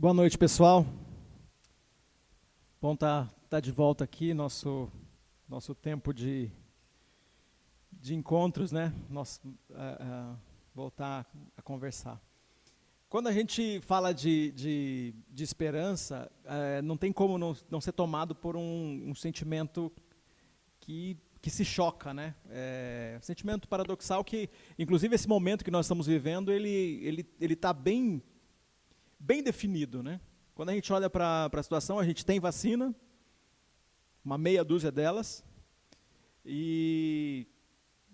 Boa noite, pessoal. Bom estar tá, tá de volta aqui, nosso, nosso tempo de, de encontros, né? Nosso, uh, uh, voltar a conversar. Quando a gente fala de, de, de esperança, uh, não tem como não, não ser tomado por um, um sentimento que, que se choca, né? É, sentimento paradoxal que, inclusive, esse momento que nós estamos vivendo, ele ele ele está bem bem definido, né? Quando a gente olha para a situação, a gente tem vacina, uma meia dúzia delas, e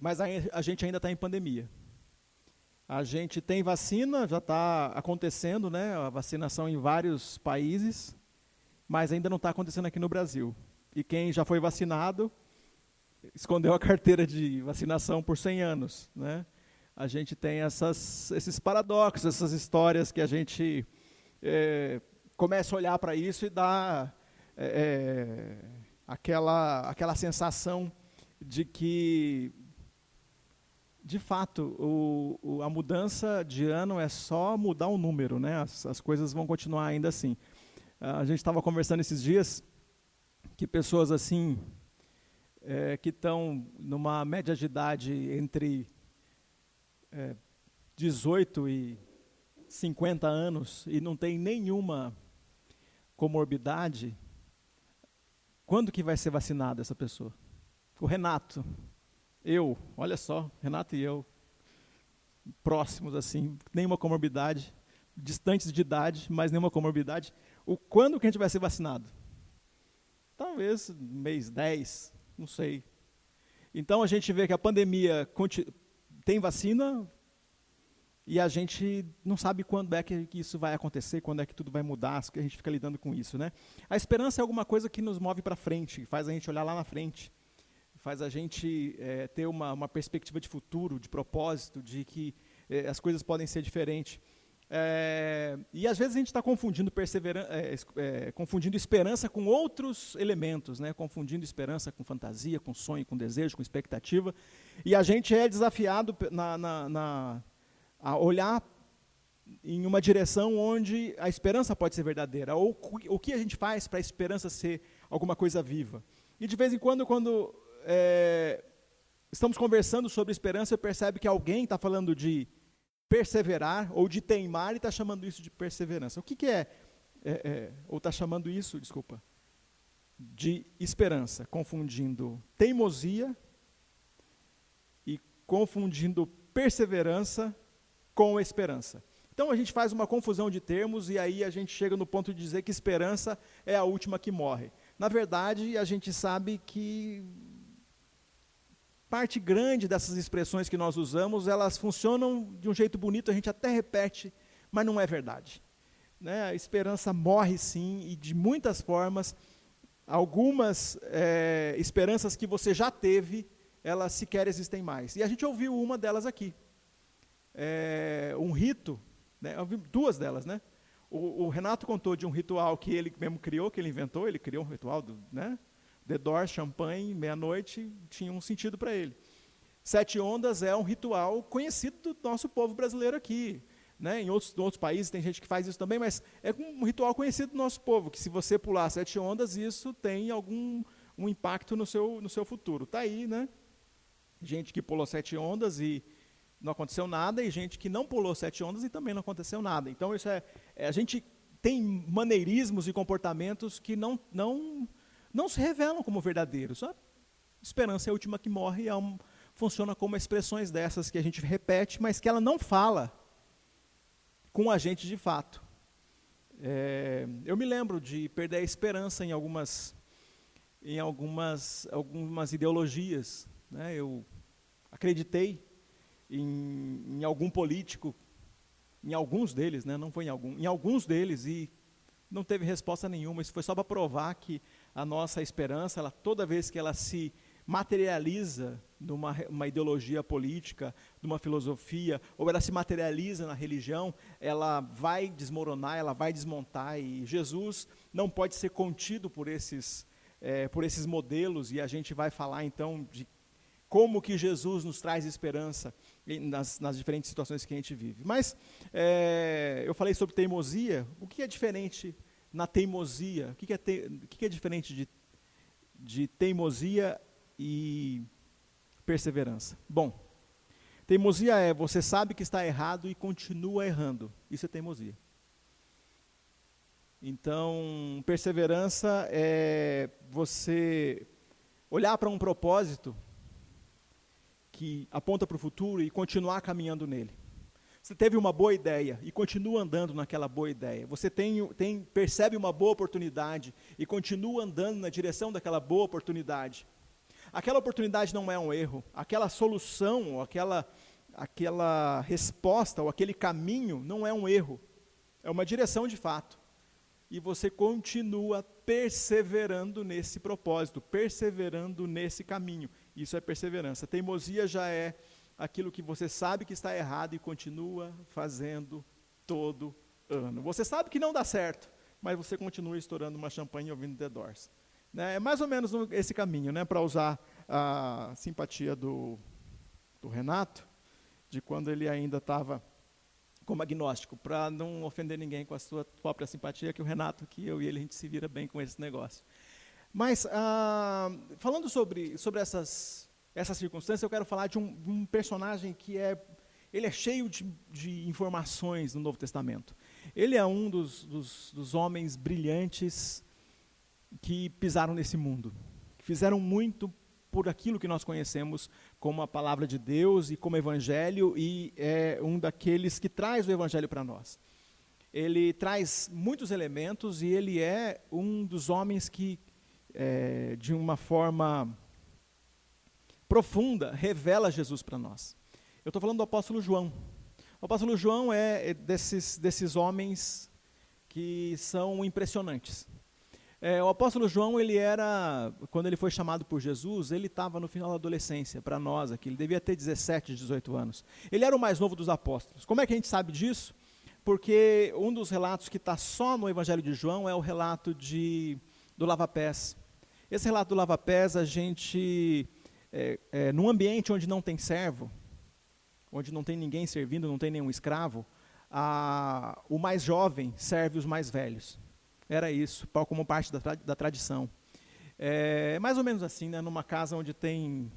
mas a, a gente ainda está em pandemia. A gente tem vacina, já está acontecendo, né? A vacinação em vários países, mas ainda não está acontecendo aqui no Brasil. E quem já foi vacinado escondeu a carteira de vacinação por 100 anos, né? A gente tem essas, esses paradoxos, essas histórias que a gente é, começa a olhar para isso e dá é, é, aquela, aquela sensação de que, de fato, o, o, a mudança de ano é só mudar um número, né? as, as coisas vão continuar ainda assim. A gente estava conversando esses dias que pessoas assim, é, que estão numa média de idade entre é, 18 e 50 anos e não tem nenhuma comorbidade, quando que vai ser vacinada essa pessoa? O Renato, eu, olha só, Renato e eu, próximos assim, nenhuma comorbidade, distantes de idade, mas nenhuma comorbidade. O quando que a gente vai ser vacinado? Talvez mês 10, não sei. Então a gente vê que a pandemia tem vacina, e a gente não sabe quando é que isso vai acontecer, quando é que tudo vai mudar, a gente fica lidando com isso, né? A esperança é alguma coisa que nos move para frente, faz a gente olhar lá na frente, faz a gente é, ter uma, uma, perspectiva de futuro, de propósito, de que é, as coisas podem ser diferentes. É, e às vezes a gente está confundindo, é, confundindo esperança com outros elementos, né? confundindo esperança com fantasia, com sonho, com desejo, com expectativa. E a gente é desafiado na, na, na a olhar em uma direção onde a esperança pode ser verdadeira, ou o que a gente faz para a esperança ser alguma coisa viva. E de vez em quando, quando é, estamos conversando sobre esperança, percebe que alguém está falando de perseverar ou de teimar e está chamando isso de perseverança. O que, que é, é, é ou está chamando isso, desculpa, de esperança, confundindo teimosia e confundindo perseverança com esperança. Então a gente faz uma confusão de termos e aí a gente chega no ponto de dizer que esperança é a última que morre. Na verdade, a gente sabe que parte grande dessas expressões que nós usamos, elas funcionam de um jeito bonito, a gente até repete, mas não é verdade. Né? A esperança morre sim, e de muitas formas, algumas é, esperanças que você já teve, elas sequer existem mais. E a gente ouviu uma delas aqui é, um rito, né, duas delas, né? O, o, Renato contou de um ritual que ele mesmo criou, que ele inventou, ele criou um ritual, do, né? The Door, champanhe, meia-noite, tinha um sentido para ele. Sete Ondas é um ritual conhecido do nosso povo brasileiro aqui. Né? Em, outros, outros países tem gente que faz isso também, mas é um ritual conhecido do nosso povo, que se você pular sete ondas, isso tem algum um impacto no seu, no seu futuro. Está aí, né? Gente que pulou sete ondas e não aconteceu nada, e gente que não pulou sete ondas e também não aconteceu nada. Então, isso é, é a gente tem maneirismos e comportamentos que não, não, não se revelam como verdadeiros. A esperança é a última que morre, é um, funciona como expressões dessas que a gente repete, mas que ela não fala com a gente de fato. É, eu me lembro de perder a esperança em algumas, em algumas, algumas ideologias. Né? Eu acreditei em, em algum político, em alguns deles, né, não foi em algum, em alguns deles, e não teve resposta nenhuma. Isso foi só para provar que a nossa esperança, ela, toda vez que ela se materializa numa uma ideologia política, numa filosofia, ou ela se materializa na religião, ela vai desmoronar, ela vai desmontar, e Jesus não pode ser contido por esses, é, por esses modelos, e a gente vai falar então de como que Jesus nos traz esperança nas, nas diferentes situações que a gente vive. Mas é, eu falei sobre teimosia. O que é diferente na teimosia? O que é, te, o que é diferente de, de teimosia e perseverança? Bom, teimosia é você sabe que está errado e continua errando. Isso é teimosia. Então, perseverança é você olhar para um propósito que aponta para o futuro e continuar caminhando nele. Você teve uma boa ideia e continua andando naquela boa ideia. Você tem, tem, percebe uma boa oportunidade e continua andando na direção daquela boa oportunidade. Aquela oportunidade não é um erro. Aquela solução, ou aquela, aquela resposta, ou aquele caminho não é um erro. É uma direção de fato. E você continua perseverando nesse propósito, perseverando nesse caminho. Isso é perseverança. Teimosia já é aquilo que você sabe que está errado e continua fazendo todo ano. Você sabe que não dá certo, mas você continua estourando uma champanhe ouvindo The Doors. Né? É mais ou menos esse caminho, né? para usar a simpatia do, do Renato, de quando ele ainda estava como agnóstico, para não ofender ninguém com a sua própria simpatia, que o Renato, que eu e ele, a gente se vira bem com esse negócio. Mas, ah, falando sobre, sobre essas, essas circunstâncias, eu quero falar de um, um personagem que é, ele é cheio de, de, informações no Novo Testamento. Ele é um dos, dos, dos homens brilhantes que pisaram nesse mundo, que fizeram muito por aquilo que nós conhecemos como a palavra de Deus e como evangelho, e é um daqueles que traz o evangelho para nós. Ele traz muitos elementos e ele é um dos homens que é, de uma forma profunda, revela Jesus para nós. Eu estou falando do apóstolo João. O apóstolo João é, é desses, desses homens que são impressionantes. É, o apóstolo João, ele era, quando ele foi chamado por Jesus, ele estava no final da adolescência, para nós aqui, ele devia ter 17, 18 anos. Ele era o mais novo dos apóstolos. Como é que a gente sabe disso? Porque um dos relatos que está só no Evangelho de João é o relato de, do lava-pés. Esse relato do lava-pés, a gente, é, é, num ambiente onde não tem servo, onde não tem ninguém servindo, não tem nenhum escravo, a, o mais jovem serve os mais velhos. Era isso, como parte da, da tradição. É mais ou menos assim, né, numa casa onde tem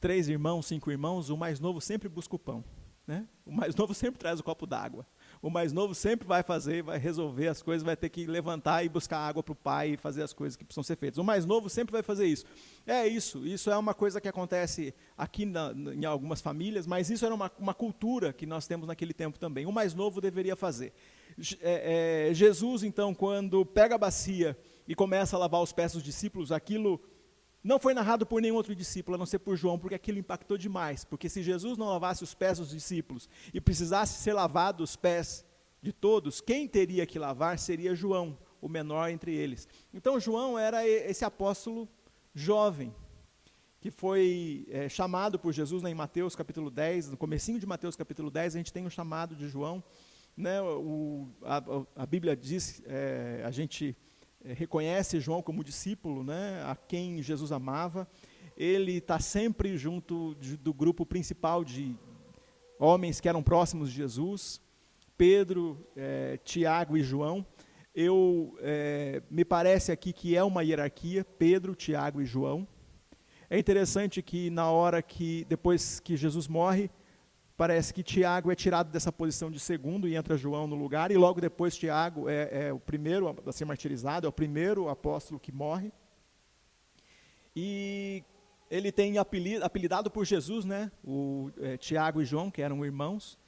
três irmãos, cinco irmãos, o mais novo sempre busca o pão. Né? O mais novo sempre traz o copo d'água o mais novo sempre vai fazer, vai resolver as coisas, vai ter que levantar e buscar água para o pai e fazer as coisas que precisam ser feitas. O mais novo sempre vai fazer isso. É isso, isso é uma coisa que acontece aqui na, em algumas famílias, mas isso era uma, uma cultura que nós temos naquele tempo também. O mais novo deveria fazer. É, é, Jesus, então, quando pega a bacia e começa a lavar os pés dos discípulos, aquilo não foi narrado por nenhum outro discípulo, a não ser por João, porque aquilo impactou demais. Porque se Jesus não lavasse os pés dos discípulos e precisasse ser lavado os pés de todos, quem teria que lavar seria João, o menor entre eles. Então João era esse apóstolo jovem, que foi é, chamado por Jesus né, em Mateus capítulo 10, no comecinho de Mateus capítulo 10, a gente tem o um chamado de João. Né, o, a, a, Bíblia diz, é, a gente reconhece João como discípulo, né, a quem Jesus amava. Ele está sempre junto de, do grupo principal de homens que eram próximos de Jesus, Pedro, é, Tiago e João. Eu é, me parece aqui que é uma hierarquia, Pedro, Tiago e João. É interessante que na hora que depois que Jesus morre, parece que Tiago é tirado dessa posição de segundo e entra João no lugar, e logo depois Tiago é, é o primeiro a ser martirizado, é o primeiro apóstolo que morre. E ele tem apelidado por Jesus, né, o é, Tiago e João, que eram irmãos.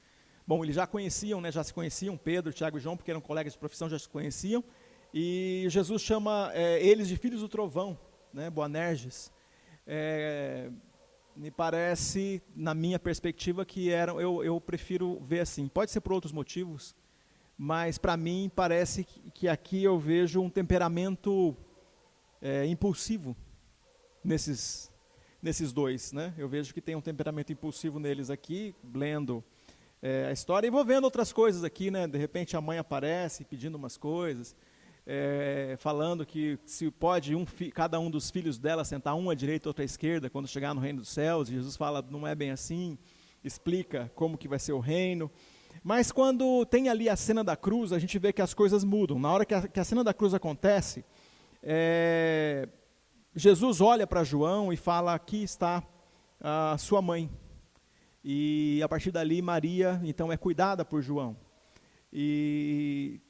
Bom, eles já conheciam, né, já se conheciam, Pedro, Tiago e João, porque eram colegas de profissão, já se conheciam. E Jesus chama é, eles de filhos do trovão, né, Boanerges. É, me parece, na minha perspectiva, que eram, eu, eu prefiro ver assim. Pode ser por outros motivos, mas para mim parece que, aqui eu vejo um temperamento é, impulsivo nesses, nesses dois. Né? Eu vejo que tem um temperamento impulsivo neles aqui, lendo é, a história, e vou vendo outras coisas aqui. Né? De repente a mãe aparece pedindo umas coisas. É, falando que se pode um cada um dos filhos dela sentar um à direita, outro à esquerda, quando chegar no reino dos céus. Jesus fala, não é bem assim, explica como que vai ser o reino. Mas quando tem ali a cena da cruz, a gente vê que as coisas mudam. Na hora que a, que a cena da cruz acontece, é, Jesus olha para João e fala: Aqui está a sua mãe. E a partir dali, Maria, então, é cuidada por João. E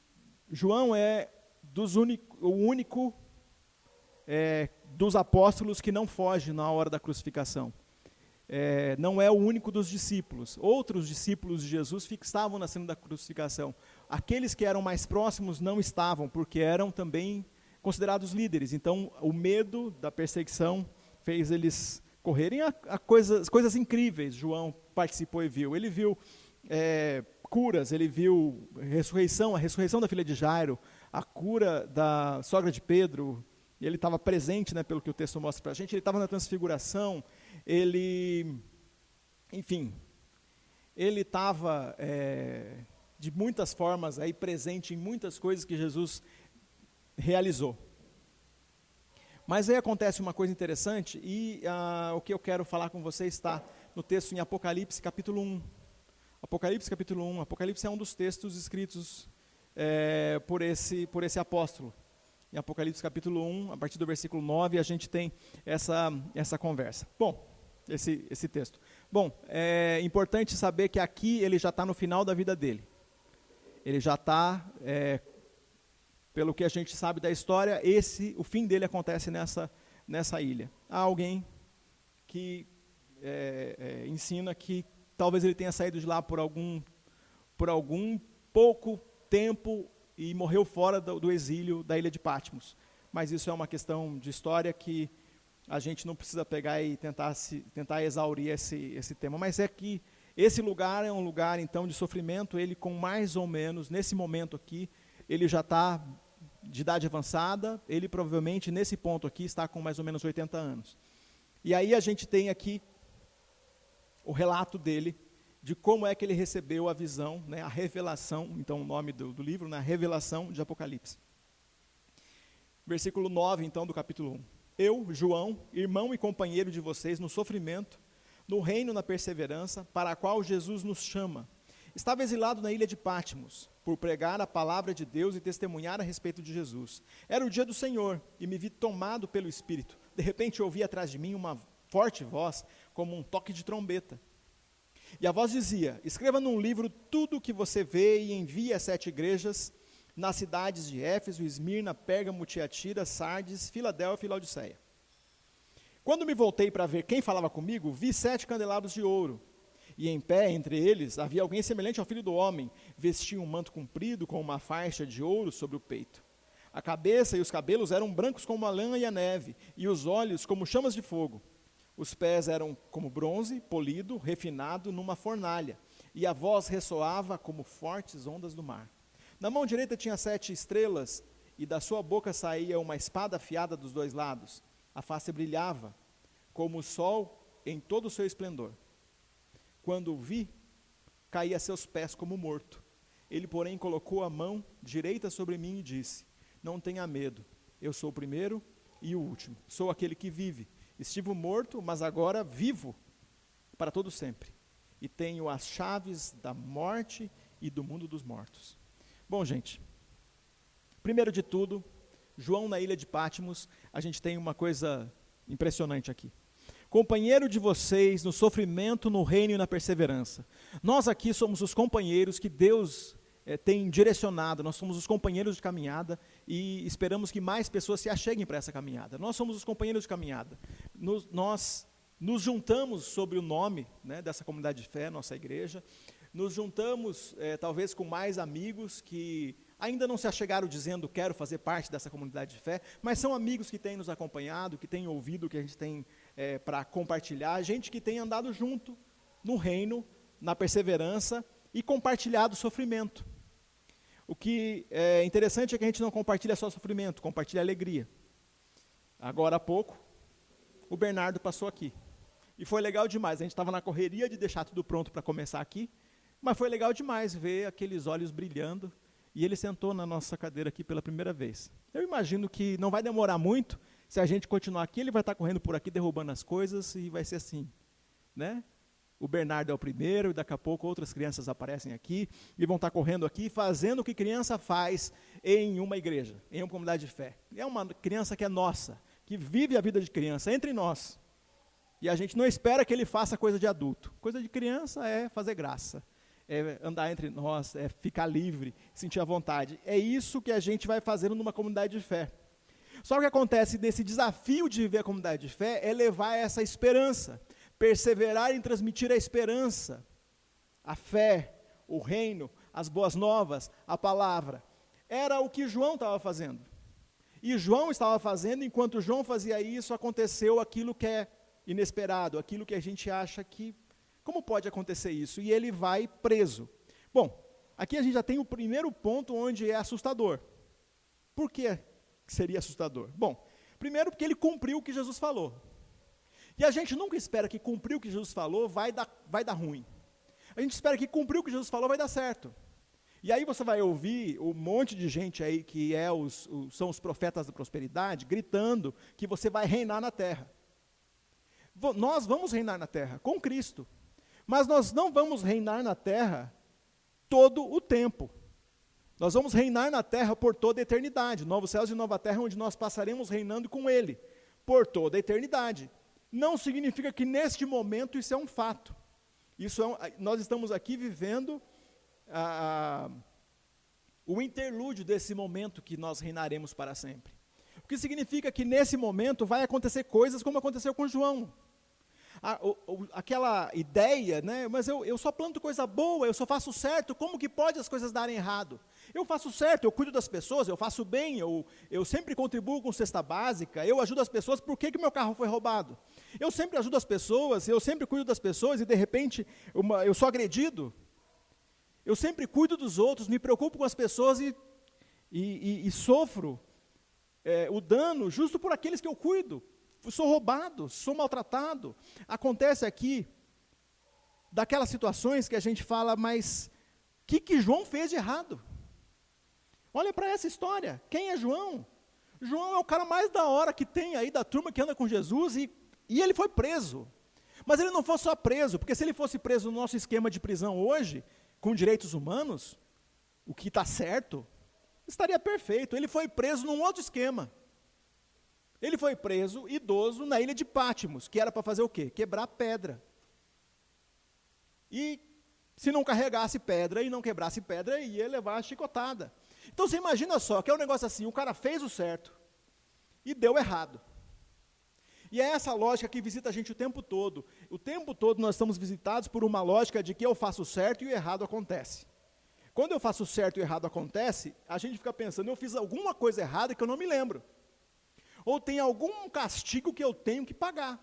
João é dos unico, o único é, dos apóstolos que não foge na hora da crucificação. É, não é o único dos discípulos. Outros discípulos de Jesus estavam na cena da crucificação. Aqueles que eram mais próximos não estavam, porque eram também considerados líderes. Então, o medo da perseguição fez eles correrem a, a coisas, coisas incríveis. João participou e viu. Ele viu é, curas, ele viu ressurreição, a ressurreição da filha de Jairo, a cura da sogra de Pedro. E ele estava presente, né, pelo que o texto mostra para a gente. Ele estava na transfiguração. Ele, enfim, ele estava é, de muitas formas aí presente em muitas coisas que Jesus realizou. Mas aí acontece uma coisa interessante e ah, o que eu quero falar com você está no texto em Apocalipse capítulo 1. Apocalipse capítulo 1. Apocalipse é um dos textos escritos é, por, esse, por esse apóstolo. Em Apocalipse capítulo 1, a partir do versículo 9, a gente tem essa, essa conversa. Bom, esse, esse texto. Bom, é importante saber que aqui ele já está no final da vida dele. Ele já está é, pelo que a gente sabe da história, esse, o fim dele acontece nessa, nessa ilha. Há alguém que é, é, ensina que talvez ele tenha saído de lá por algum, por algum pouco tempo e morreu fora do, do exílio da ilha de Patmos. Mas isso é uma questão de história que a gente não precisa pegar e tentar, se, tentar exaurir esse, esse tema. Mas é que esse lugar é um lugar, então, de sofrimento. Ele, com mais ou menos, nesse momento aqui, ele já está de idade avançada, ele provavelmente nesse ponto aqui está com mais ou menos 80 anos. E aí a gente tem aqui o relato dele de como é que ele recebeu a visão, né, a revelação, então o nome do, do livro, né, a revelação de Apocalipse. Versículo 9, então, do capítulo 1. Eu, João, irmão e companheiro de vocês no sofrimento, no reino na perseverança, para a qual Jesus nos chama. Estava exilado na ilha de Pátimos por pregar a palavra de Deus e testemunhar a respeito de Jesus. Era o dia do Senhor e me vi tomado pelo Espírito. De repente ouvi atrás de mim uma forte voz, como um toque de trombeta. E a voz dizia: Escreva num livro tudo o que você vê e envie às sete igrejas nas cidades de Éfeso, Esmirna, Pérgamo, Tiatira, Sardes, Filadélfia e Laodiceia. Quando me voltei para ver quem falava comigo, vi sete candelabros de ouro e em pé entre eles havia alguém semelhante ao filho do homem, vestia um manto comprido com uma faixa de ouro sobre o peito. A cabeça e os cabelos eram brancos como a lã e a neve, e os olhos como chamas de fogo. Os pés eram como bronze, polido, refinado numa fornalha, e a voz ressoava como fortes ondas do mar. Na mão direita tinha sete estrelas, e da sua boca saía uma espada afiada dos dois lados. A face brilhava, como o sol em todo o seu esplendor. Quando o vi, caí a seus pés como morto. Ele, porém, colocou a mão direita sobre mim e disse: Não tenha medo, eu sou o primeiro e o último. Sou aquele que vive. Estive morto, mas agora vivo para todo sempre. E tenho as chaves da morte e do mundo dos mortos. Bom, gente, primeiro de tudo, João na ilha de Pátimos, a gente tem uma coisa impressionante aqui companheiro de vocês no sofrimento, no reino e na perseverança. Nós aqui somos os companheiros que Deus é, tem direcionado, nós somos os companheiros de caminhada e esperamos que mais pessoas se acheguem para essa caminhada. Nós somos os companheiros de caminhada. Nos, nós nos juntamos sobre o nome né, dessa comunidade de fé, nossa igreja, nos juntamos é, talvez com mais amigos que ainda não se achegaram dizendo quero fazer parte dessa comunidade de fé, mas são amigos que têm nos acompanhado, que têm ouvido o que a gente tem é, para compartilhar, gente que tem andado junto no reino, na perseverança e compartilhado o sofrimento. O que é interessante é que a gente não compartilha só sofrimento, compartilha alegria. Agora há pouco, o Bernardo passou aqui. E foi legal demais. A gente estava na correria de deixar tudo pronto para começar aqui, mas foi legal demais ver aqueles olhos brilhando e ele sentou na nossa cadeira aqui pela primeira vez. Eu imagino que não vai demorar muito, se a gente continuar aqui, ele vai estar correndo por aqui derrubando as coisas e vai ser assim, né? O Bernardo é o primeiro, e daqui a pouco outras crianças aparecem aqui e vão estar correndo aqui, fazendo o que criança faz em uma igreja, em uma comunidade de fé. É uma criança que é nossa, que vive a vida de criança entre nós. E a gente não espera que ele faça coisa de adulto. Coisa de criança é fazer graça, é andar entre nós, é ficar livre, sentir a vontade. É isso que a gente vai fazendo numa comunidade de fé. Só que o que acontece nesse desafio de viver a comunidade de fé é levar essa esperança perseverar em transmitir a esperança, a fé, o reino, as boas novas, a palavra. Era o que João estava fazendo. E João estava fazendo, enquanto João fazia isso, aconteceu aquilo que é inesperado, aquilo que a gente acha que. Como pode acontecer isso? E ele vai preso. Bom, aqui a gente já tem o primeiro ponto onde é assustador. Por que seria assustador? Bom, primeiro porque ele cumpriu o que Jesus falou. E a gente nunca espera que cumprir o que Jesus falou vai dar, vai dar ruim. A gente espera que cumprir o que Jesus falou vai dar certo. E aí você vai ouvir um monte de gente aí que é os, os, são os profetas da prosperidade gritando que você vai reinar na terra. Nós vamos reinar na terra com Cristo. Mas nós não vamos reinar na terra todo o tempo. Nós vamos reinar na terra por toda a eternidade. Novos céus e nova terra, onde nós passaremos reinando com Ele por toda a eternidade não significa que neste momento isso é um fato. Isso é um, nós estamos aqui vivendo o interlúdio desse momento que nós reinaremos para sempre. O que significa que nesse momento vai acontecer coisas como aconteceu com João a, o, aquela ideia, né? Mas eu, eu só planto coisa boa, eu só faço certo, como que pode as coisas darem errado? Eu faço certo, eu cuido das pessoas, eu faço bem, eu, eu sempre contribuo com cesta básica, eu ajudo as pessoas, por que, que meu carro foi roubado? Eu sempre ajudo as pessoas, eu sempre cuido das pessoas e de repente uma, eu sou agredido. Eu sempre cuido dos outros, me preocupo com as pessoas e, e, e, e sofro é, o dano justo por aqueles que eu cuido sou roubado, sou maltratado. Acontece aqui daquelas situações que a gente fala, mas o que, que João fez de errado? Olha para essa história. Quem é João? João é o cara mais da hora que tem aí da turma que anda com Jesus e, e ele foi preso. Mas ele não foi só preso, porque se ele fosse preso no nosso esquema de prisão hoje, com direitos humanos, o que está certo, estaria perfeito. Ele foi preso num outro esquema. Ele foi preso, idoso, na ilha de Pátimos, que era para fazer o quê? Quebrar pedra. E se não carregasse pedra e não quebrasse pedra, ia levar a chicotada. Então você imagina só, que é um negócio assim, o cara fez o certo e deu errado. E é essa lógica que visita a gente o tempo todo. O tempo todo nós estamos visitados por uma lógica de que eu faço certo e o errado acontece. Quando eu faço certo e o errado acontece, a gente fica pensando, eu fiz alguma coisa errada que eu não me lembro ou tem algum castigo que eu tenho que pagar.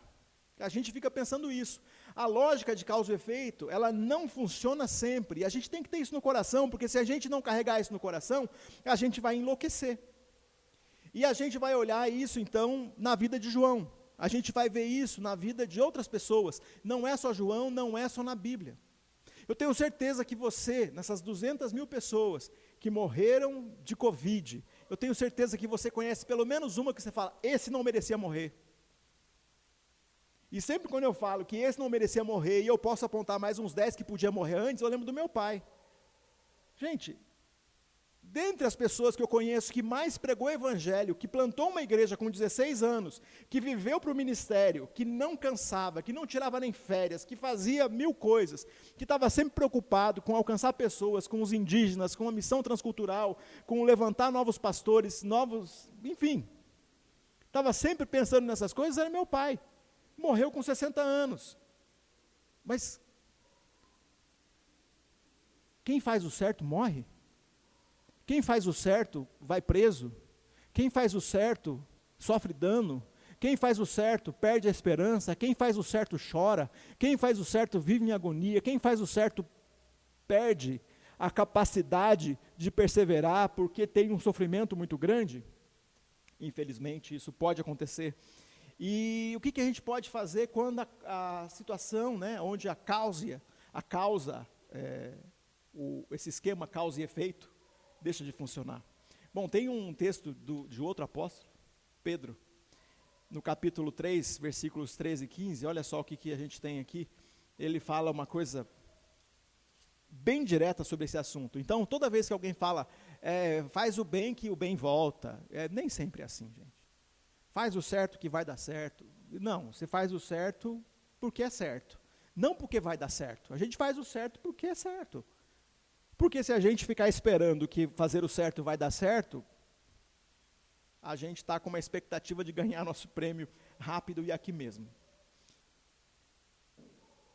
A gente fica pensando isso. A lógica de causa e efeito, ela não funciona sempre. E a gente tem que ter isso no coração, porque se a gente não carregar isso no coração, a gente vai enlouquecer. E a gente vai olhar isso, então, na vida de João. A gente vai ver isso na vida de outras pessoas. Não é só João, não é só na Bíblia. Eu tenho certeza que você, nessas 200 mil pessoas que morreram de Covid, eu tenho certeza que você conhece pelo menos uma que você fala, esse não merecia morrer. E sempre quando eu falo que esse não merecia morrer, e eu posso apontar mais uns 10 que podia morrer antes, eu lembro do meu pai. Gente, dentre as pessoas que eu conheço que mais pregou evangelho, que plantou uma igreja com 16 anos, que viveu para o ministério, que não cansava, que não tirava nem férias, que fazia mil coisas, que estava sempre preocupado com alcançar pessoas, com os indígenas, com a missão transcultural, com levantar novos pastores, novos, enfim. Estava sempre pensando nessas coisas, era meu pai. Morreu com 60 anos. Mas quem faz o certo morre? Quem faz o certo vai preso. Quem faz o certo sofre dano. Quem faz o certo perde a esperança. Quem faz o certo chora. Quem faz o certo vive em agonia. Quem faz o certo perde a capacidade de perseverar porque tem um sofrimento muito grande. Infelizmente, isso pode acontecer. E o que, que a gente pode fazer quando a, a situação, né, onde a causa, a causa, é, o, esse esquema causa e efeito, deixa de funcionar. Bom, tem um texto do, de outro apóstolo, Pedro, no capítulo 3, versículos 13 e 15, olha só o que, que a gente tem aqui. Ele fala uma coisa bem direta sobre esse assunto. Então, toda vez que alguém fala, é, faz o bem que o bem volta, é, nem sempre é assim, gente. Faz o certo que vai dar certo. Não, você faz o certo porque é certo. Não porque vai dar certo. A gente faz o certo porque é certo. Porque se a gente ficar esperando que fazer o certo vai dar certo, a gente está com uma expectativa de ganhar nosso prêmio rápido e aqui mesmo.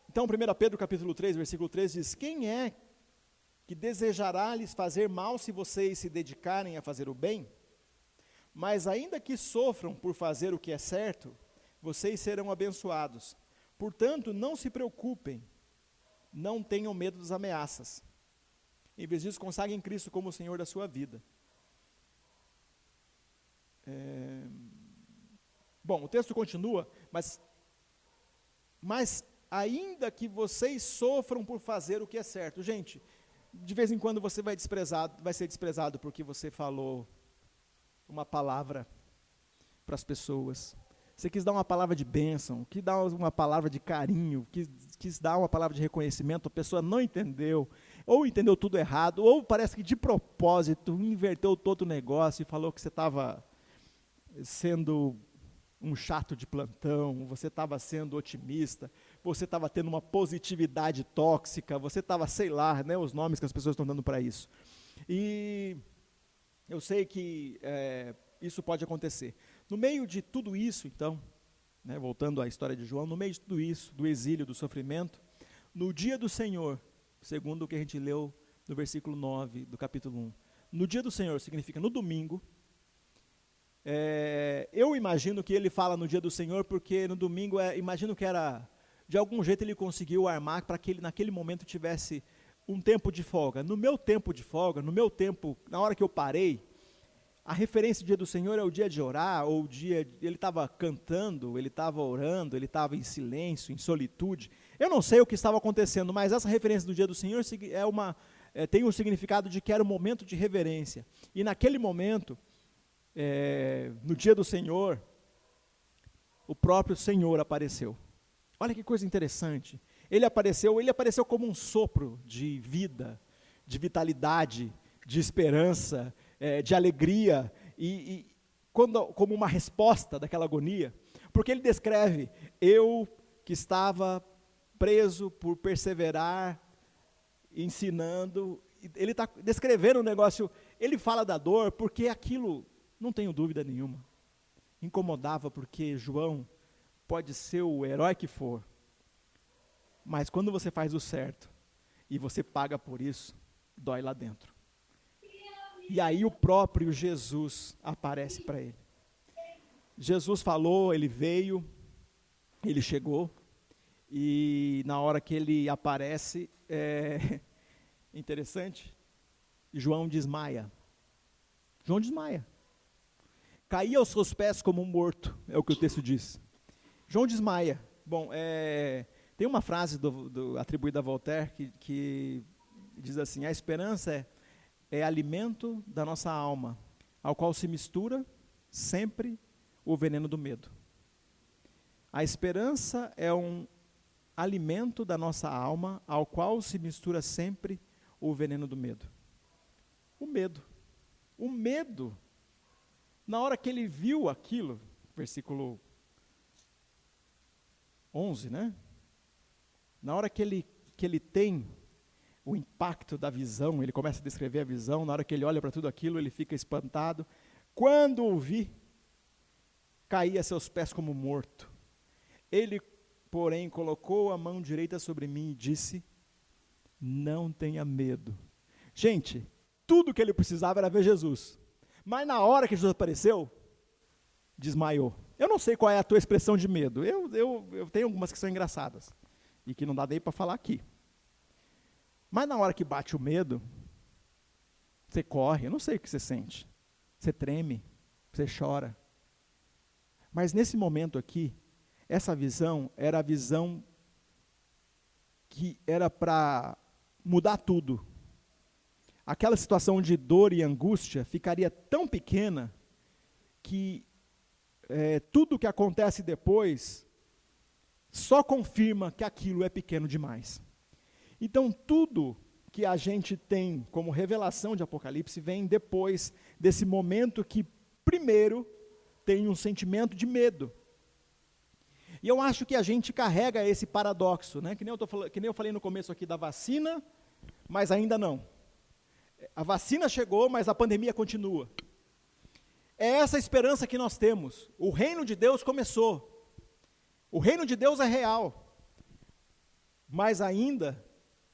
Então, 1 Pedro capítulo 3, versículo 3 diz: Quem é que desejará lhes fazer mal se vocês se dedicarem a fazer o bem? Mas ainda que sofram por fazer o que é certo, vocês serão abençoados. Portanto, não se preocupem, não tenham medo das ameaças. Em vez disso, consagrem Cristo como o Senhor da sua vida. É... Bom, o texto continua, mas, mas ainda que vocês sofram por fazer o que é certo. Gente, de vez em quando você vai, desprezado, vai ser desprezado porque você falou uma palavra para as pessoas. Você quis dar uma palavra de bênção, quis dar uma palavra de carinho, quis, quis dar uma palavra de reconhecimento, a pessoa não entendeu, ou entendeu tudo errado, ou parece que de propósito inverteu todo o negócio e falou que você estava sendo um chato de plantão, você estava sendo otimista, você estava tendo uma positividade tóxica, você estava, sei lá, né, os nomes que as pessoas estão dando para isso. E eu sei que é, isso pode acontecer. No meio de tudo isso, então, né, voltando à história de João, no meio de tudo isso, do exílio, do sofrimento, no dia do Senhor, segundo o que a gente leu no versículo 9 do capítulo 1, no dia do Senhor significa no domingo, é, eu imagino que ele fala no dia do Senhor, porque no domingo, é, imagino que era, de algum jeito ele conseguiu armar para que ele naquele momento tivesse um tempo de folga. No meu tempo de folga, no meu tempo, na hora que eu parei, a referência do dia do Senhor é o dia de orar, ou o dia, ele estava cantando, ele estava orando, ele estava em silêncio, em solitude. Eu não sei o que estava acontecendo, mas essa referência do dia do Senhor é uma, é, tem o um significado de que era um momento de reverência. E naquele momento, é, no dia do Senhor, o próprio Senhor apareceu. Olha que coisa interessante. Ele apareceu, ele apareceu como um sopro de vida, de vitalidade, de esperança, é, de alegria e, e quando, como uma resposta daquela agonia, porque ele descreve eu que estava preso por perseverar, ensinando, ele está descrevendo o um negócio, ele fala da dor porque aquilo não tenho dúvida nenhuma. Incomodava porque João pode ser o herói que for, mas quando você faz o certo e você paga por isso, dói lá dentro. E aí o próprio Jesus aparece para ele. Jesus falou, ele veio, ele chegou, e na hora que ele aparece, é interessante, João desmaia. João desmaia caía aos seus pés como um morto, é o que o texto diz. João desmaia. Bom, é, tem uma frase do, do, atribuída a Voltaire que, que, diz assim: a esperança é, é alimento da nossa alma, ao qual se mistura sempre o veneno do medo. A esperança é um alimento da nossa alma, ao qual se mistura sempre o veneno do medo. O medo. O medo na hora que ele viu aquilo, versículo 11, né? Na hora que ele, que ele tem o impacto da visão, ele começa a descrever a visão, na hora que ele olha para tudo aquilo, ele fica espantado. Quando o vi, caí a seus pés como morto. Ele, porém, colocou a mão direita sobre mim e disse: Não tenha medo. Gente, tudo que ele precisava era ver Jesus. Mas na hora que Jesus apareceu, desmaiou. Eu não sei qual é a tua expressão de medo. Eu, eu, eu tenho algumas que são engraçadas e que não dá nem para falar aqui. Mas na hora que bate o medo, você corre, eu não sei o que você sente. Você treme, você chora. Mas nesse momento aqui, essa visão era a visão que era para mudar tudo. aquela situação de dor e angústia ficaria tão pequena que é, tudo que acontece depois só confirma que aquilo é pequeno demais. Então, tudo que a gente tem como revelação de Apocalipse vem depois desse momento que, primeiro, tem um sentimento de medo. E eu acho que a gente carrega esse paradoxo, né? que, nem eu tô, que nem eu falei no começo aqui da vacina, mas ainda não. A vacina chegou, mas a pandemia continua. É essa esperança que nós temos. O reino de Deus começou. O reino de Deus é real. Mas ainda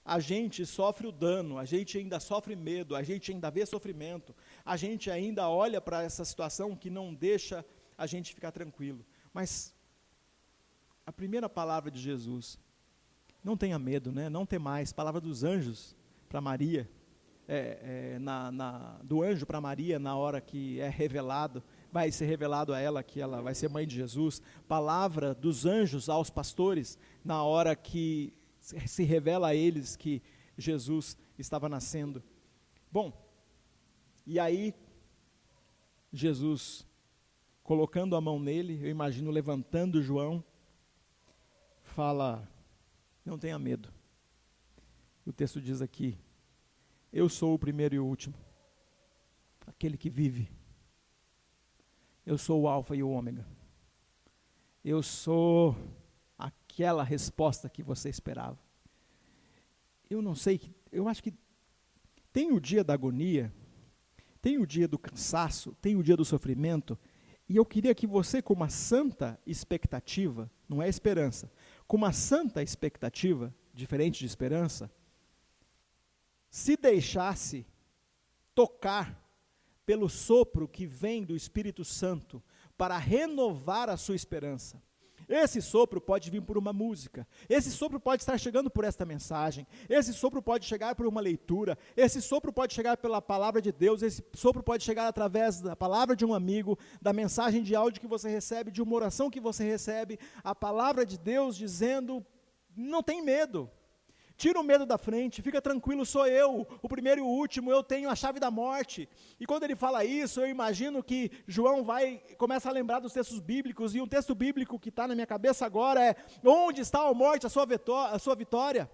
a gente sofre o dano, a gente ainda sofre medo, a gente ainda vê sofrimento, a gente ainda olha para essa situação que não deixa a gente ficar tranquilo. Mas a primeira palavra de Jesus, não tenha medo, né? não tem mais, palavra dos anjos para Maria, é, é, na, na, do anjo para Maria na hora que é revelado, vai ser revelado a ela que ela vai ser mãe de Jesus, palavra dos anjos aos pastores na hora que se revela a eles que Jesus estava nascendo. Bom, e aí, Jesus, colocando a mão nele, eu imagino levantando João, fala: Não tenha medo. O texto diz aqui: Eu sou o primeiro e o último, aquele que vive. Eu sou o Alfa e o Ômega. Eu sou aquela resposta que você esperava. Eu não sei, eu acho que tem o dia da agonia, tem o dia do cansaço, tem o dia do sofrimento, e eu queria que você, com uma santa expectativa, não é esperança, com uma santa expectativa, diferente de esperança, se deixasse tocar pelo sopro que vem do Espírito Santo para renovar a sua esperança. Esse sopro pode vir por uma música, esse sopro pode estar chegando por esta mensagem, esse sopro pode chegar por uma leitura, esse sopro pode chegar pela palavra de Deus, esse sopro pode chegar através da palavra de um amigo, da mensagem de áudio que você recebe, de uma oração que você recebe, a palavra de Deus dizendo: não tem medo, Tira o medo da frente, fica tranquilo, sou eu, o primeiro e o último, eu tenho a chave da morte. E quando ele fala isso, eu imagino que João vai, começa a lembrar dos textos bíblicos, e um texto bíblico que está na minha cabeça agora é: Onde está a morte, a sua, a sua vitória?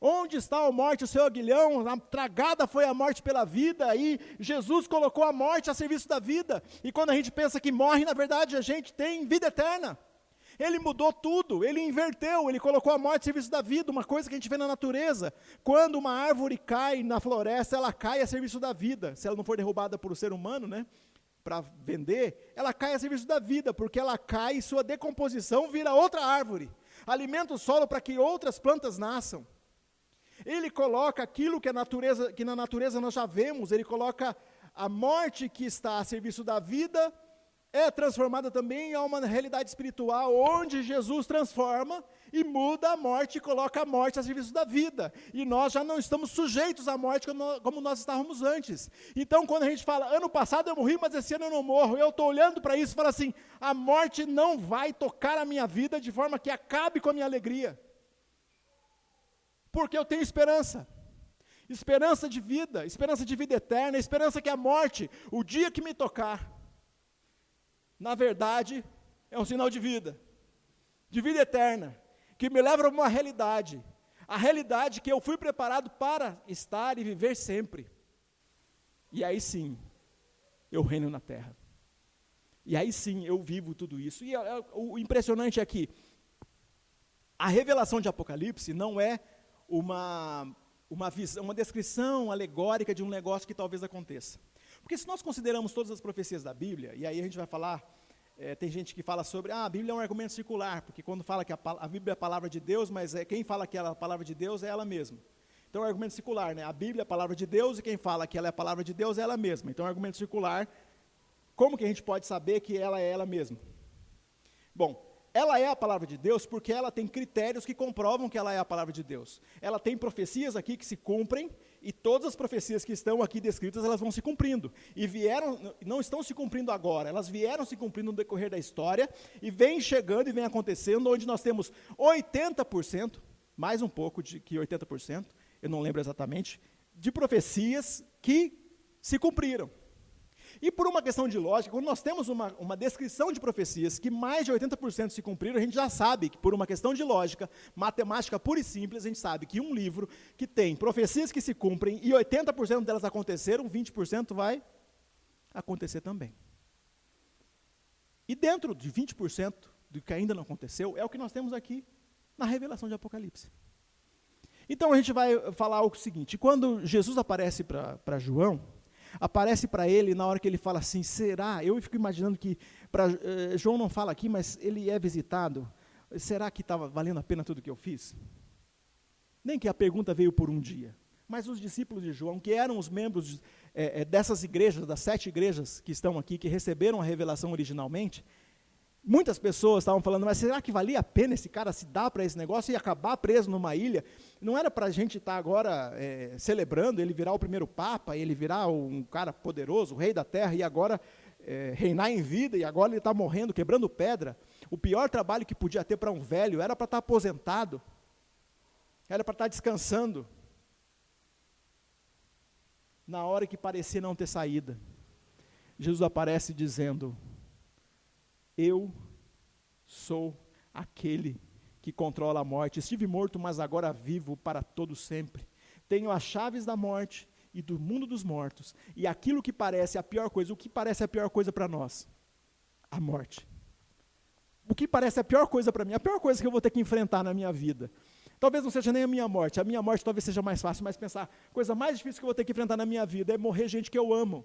Onde está a morte, o seu aguilhão? A tragada foi a morte pela vida, e Jesus colocou a morte a serviço da vida. E quando a gente pensa que morre, na verdade a gente tem vida eterna. Ele mudou tudo, ele inverteu, ele colocou a morte em serviço da vida, uma coisa que a gente vê na natureza. Quando uma árvore cai na floresta, ela cai a serviço da vida. Se ela não for derrubada por um ser humano, né, para vender, ela cai a serviço da vida, porque ela cai e sua decomposição vira outra árvore. Alimenta o solo para que outras plantas nasçam. Ele coloca aquilo que, a natureza, que na natureza nós já vemos, ele coloca a morte que está a serviço da vida é transformada também a uma realidade espiritual, onde Jesus transforma e muda a morte e coloca a morte a serviço da vida. E nós já não estamos sujeitos à morte como nós estávamos antes. Então, quando a gente fala, ano passado eu morri, mas esse ano eu não morro, eu estou olhando para isso e falo assim: a morte não vai tocar a minha vida de forma que acabe com a minha alegria. Porque eu tenho esperança esperança de vida, esperança de vida eterna, esperança que a morte, o dia que me tocar, na verdade, é um sinal de vida, de vida eterna, que me leva a uma realidade, a realidade que eu fui preparado para estar e viver sempre. E aí sim, eu reino na terra. E aí sim eu vivo tudo isso. E é, é, o impressionante é que a revelação de Apocalipse não é uma, uma, visão, uma descrição alegórica de um negócio que talvez aconteça. Porque se nós consideramos todas as profecias da Bíblia, e aí a gente vai falar, é, tem gente que fala sobre, ah, a Bíblia é um argumento circular, porque quando fala que a, a Bíblia é a palavra de Deus, mas é, quem fala que ela é a palavra de Deus é ela mesma. Então é um argumento circular, né? A Bíblia é a palavra de Deus e quem fala que ela é a palavra de Deus é ela mesma. Então é um argumento circular. Como que a gente pode saber que ela é ela mesma? Bom, ela é a palavra de Deus porque ela tem critérios que comprovam que ela é a palavra de Deus. Ela tem profecias aqui que se cumprem e todas as profecias que estão aqui descritas, elas vão se cumprindo. E vieram, não estão se cumprindo agora, elas vieram se cumprindo no decorrer da história e vem chegando e vem acontecendo onde nós temos 80%, mais um pouco de que 80%, eu não lembro exatamente, de profecias que se cumpriram. E por uma questão de lógica, quando nós temos uma, uma descrição de profecias que mais de 80% se cumpriram, a gente já sabe que, por uma questão de lógica, matemática pura e simples, a gente sabe que um livro que tem profecias que se cumprem e 80% delas aconteceram, 20% vai acontecer também. E dentro de 20% do que ainda não aconteceu, é o que nós temos aqui na revelação de Apocalipse. Então a gente vai falar o seguinte: quando Jesus aparece para João, aparece para ele na hora que ele fala assim: será? Eu fico imaginando que, pra, eh, João não fala aqui, mas ele é visitado. Será que estava valendo a pena tudo que eu fiz? Nem que a pergunta veio por um dia. Mas os discípulos de João, que eram os membros é, dessas igrejas, das sete igrejas que estão aqui, que receberam a revelação originalmente, Muitas pessoas estavam falando, mas será que valia a pena esse cara se dar para esse negócio e acabar preso numa ilha? Não era para a gente estar tá agora é, celebrando ele virar o primeiro papa, ele virar um cara poderoso, o rei da terra, e agora é, reinar em vida, e agora ele está morrendo, quebrando pedra. O pior trabalho que podia ter para um velho era para estar tá aposentado, era para estar tá descansando. Na hora que parecia não ter saída, Jesus aparece dizendo: eu sou aquele que controla a morte. Estive morto, mas agora vivo para todo sempre. Tenho as chaves da morte e do mundo dos mortos. E aquilo que parece a pior coisa, o que parece a pior coisa para nós? A morte. O que parece a pior coisa para mim? A pior coisa que eu vou ter que enfrentar na minha vida. Talvez não seja nem a minha morte. A minha morte talvez seja mais fácil, mas pensar, coisa mais difícil que eu vou ter que enfrentar na minha vida é morrer gente que eu amo.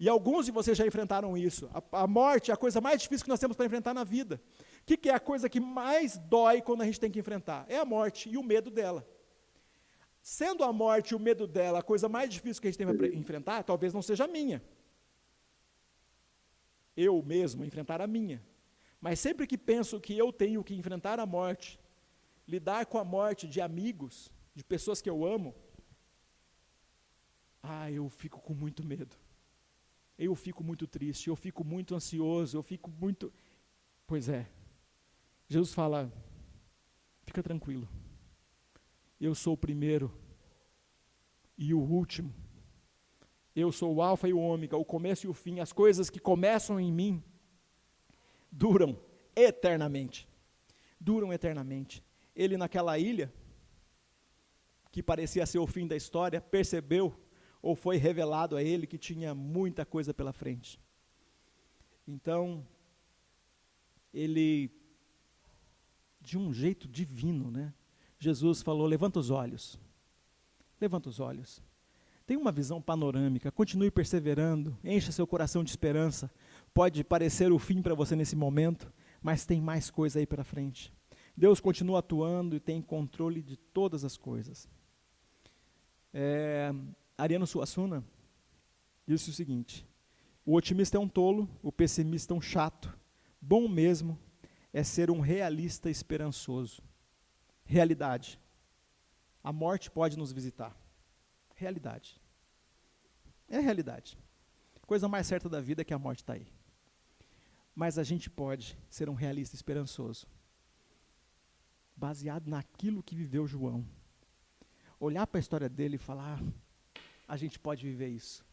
E alguns de vocês já enfrentaram isso. A, a morte é a coisa mais difícil que nós temos para enfrentar na vida. O que, que é a coisa que mais dói quando a gente tem que enfrentar? É a morte e o medo dela. Sendo a morte e o medo dela a coisa mais difícil que a gente tem para enfrentar, talvez não seja a minha. Eu mesmo enfrentar a minha. Mas sempre que penso que eu tenho que enfrentar a morte, lidar com a morte de amigos, de pessoas que eu amo, ah, eu fico com muito medo eu fico muito triste, eu fico muito ansioso, eu fico muito. Pois é. Jesus fala: fica tranquilo. Eu sou o primeiro e o último. Eu sou o Alfa e o Ômega, o começo e o fim. As coisas que começam em mim duram eternamente. Duram eternamente. Ele, naquela ilha, que parecia ser o fim da história, percebeu ou foi revelado a ele que tinha muita coisa pela frente. Então, ele, de um jeito divino, né? Jesus falou: levanta os olhos, levanta os olhos. Tem uma visão panorâmica, continue perseverando, encha seu coração de esperança. Pode parecer o fim para você nesse momento, mas tem mais coisa aí para frente. Deus continua atuando e tem controle de todas as coisas. É, Ariano Suassuna disse o seguinte: o otimista é um tolo, o pessimista é um chato. Bom mesmo é ser um realista esperançoso. Realidade. A morte pode nos visitar. Realidade. É realidade. Coisa mais certa da vida é que a morte está aí. Mas a gente pode ser um realista esperançoso. Baseado naquilo que viveu João. Olhar para a história dele e falar: ah, a gente pode viver isso.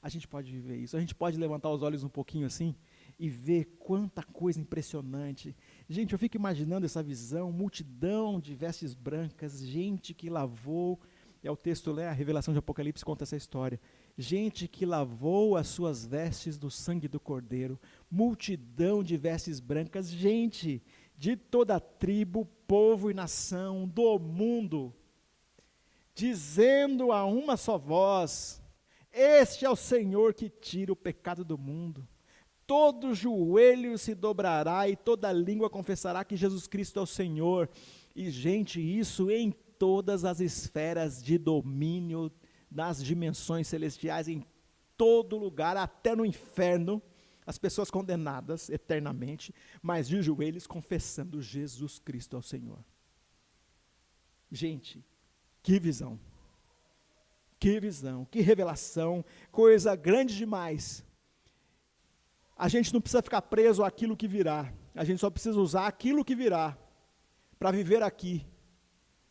A gente pode viver isso. A gente pode levantar os olhos um pouquinho assim e ver quanta coisa impressionante. Gente, eu fico imaginando essa visão, multidão de vestes brancas, gente que lavou, é o texto, né, a revelação de Apocalipse conta essa história. Gente que lavou as suas vestes do sangue do Cordeiro, multidão de vestes brancas, gente de toda tribo, povo e nação do mundo dizendo a uma só voz: Este é o Senhor que tira o pecado do mundo. Todo joelho se dobrará e toda língua confessará que Jesus Cristo é o Senhor. E, gente, isso em todas as esferas de domínio, nas dimensões celestiais, em todo lugar, até no inferno, as pessoas condenadas eternamente, mas de joelhos confessando Jesus Cristo ao Senhor. Gente, que visão. Que visão, que revelação, coisa grande demais. A gente não precisa ficar preso àquilo que virá, a gente só precisa usar aquilo que virá para viver aqui,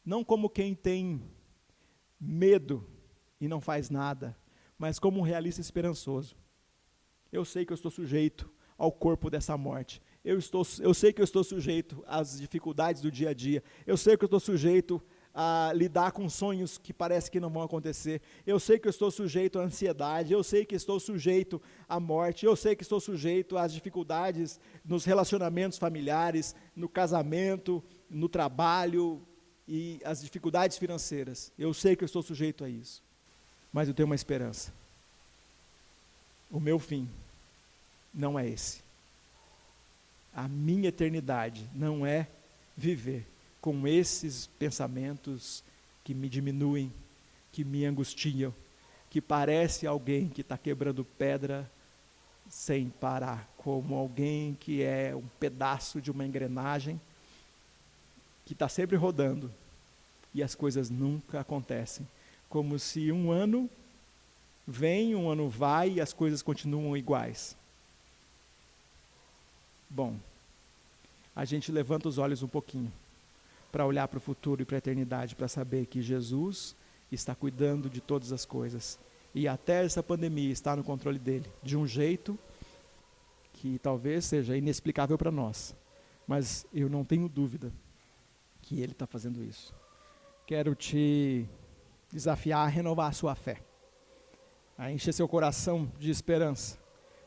não como quem tem medo e não faz nada, mas como um realista esperançoso. Eu sei que eu estou sujeito ao corpo dessa morte. Eu, estou, eu sei que eu estou sujeito às dificuldades do dia a dia. Eu sei que eu estou sujeito a lidar com sonhos que parece que não vão acontecer. Eu sei que eu estou sujeito à ansiedade, eu sei que estou sujeito à morte, eu sei que estou sujeito às dificuldades nos relacionamentos familiares, no casamento, no trabalho e as dificuldades financeiras. Eu sei que eu estou sujeito a isso. Mas eu tenho uma esperança. O meu fim não é esse. A minha eternidade não é viver com esses pensamentos que me diminuem, que me angustiam, que parece alguém que está quebrando pedra sem parar, como alguém que é um pedaço de uma engrenagem que está sempre rodando e as coisas nunca acontecem. Como se um ano vem, um ano vai e as coisas continuam iguais. Bom, a gente levanta os olhos um pouquinho para olhar para o futuro e para a eternidade, para saber que Jesus está cuidando de todas as coisas. E até essa pandemia está no controle dele, de um jeito que talvez seja inexplicável para nós. Mas eu não tenho dúvida que ele está fazendo isso. Quero te desafiar a renovar a sua fé, a encher seu coração de esperança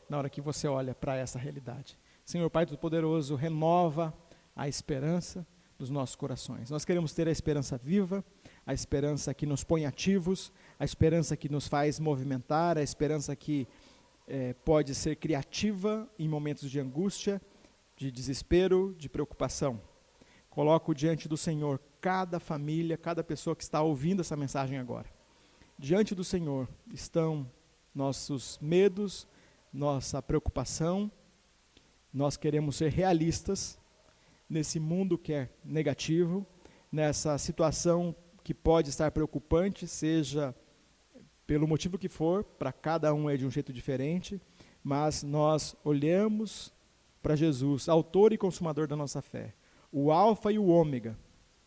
na hora que você olha para essa realidade. Senhor Pai Todo-Poderoso, renova a esperança dos nossos corações. Nós queremos ter a esperança viva, a esperança que nos põe ativos, a esperança que nos faz movimentar, a esperança que é, pode ser criativa em momentos de angústia, de desespero, de preocupação. Coloco diante do Senhor cada família, cada pessoa que está ouvindo essa mensagem agora. Diante do Senhor estão nossos medos, nossa preocupação. Nós queremos ser realistas nesse mundo que é negativo, nessa situação que pode estar preocupante, seja pelo motivo que for, para cada um é de um jeito diferente, mas nós olhamos para Jesus, autor e consumador da nossa fé, o Alfa e o Ômega,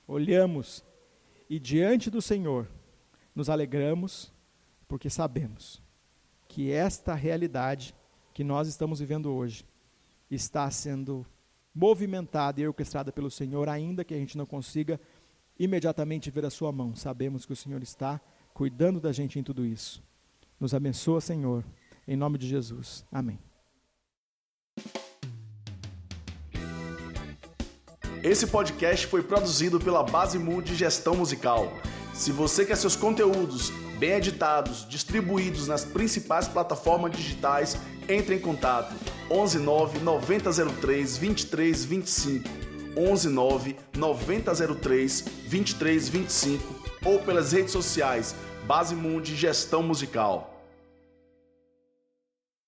olhamos e diante do Senhor nos alegramos, porque sabemos que esta realidade que nós estamos vivendo hoje está sendo movimentada e orquestrada pelo Senhor, ainda que a gente não consiga imediatamente ver a sua mão. Sabemos que o Senhor está cuidando da gente em tudo isso. Nos abençoa, Senhor, em nome de Jesus. Amém. Esse podcast foi produzido pela Base Mundo de Gestão Musical. Se você quer seus conteúdos bem editados, distribuídos nas principais plataformas digitais, entre em contato 119 9003 2325 119 9003 2325 ou pelas redes sociais Base Mundi Gestão Musical.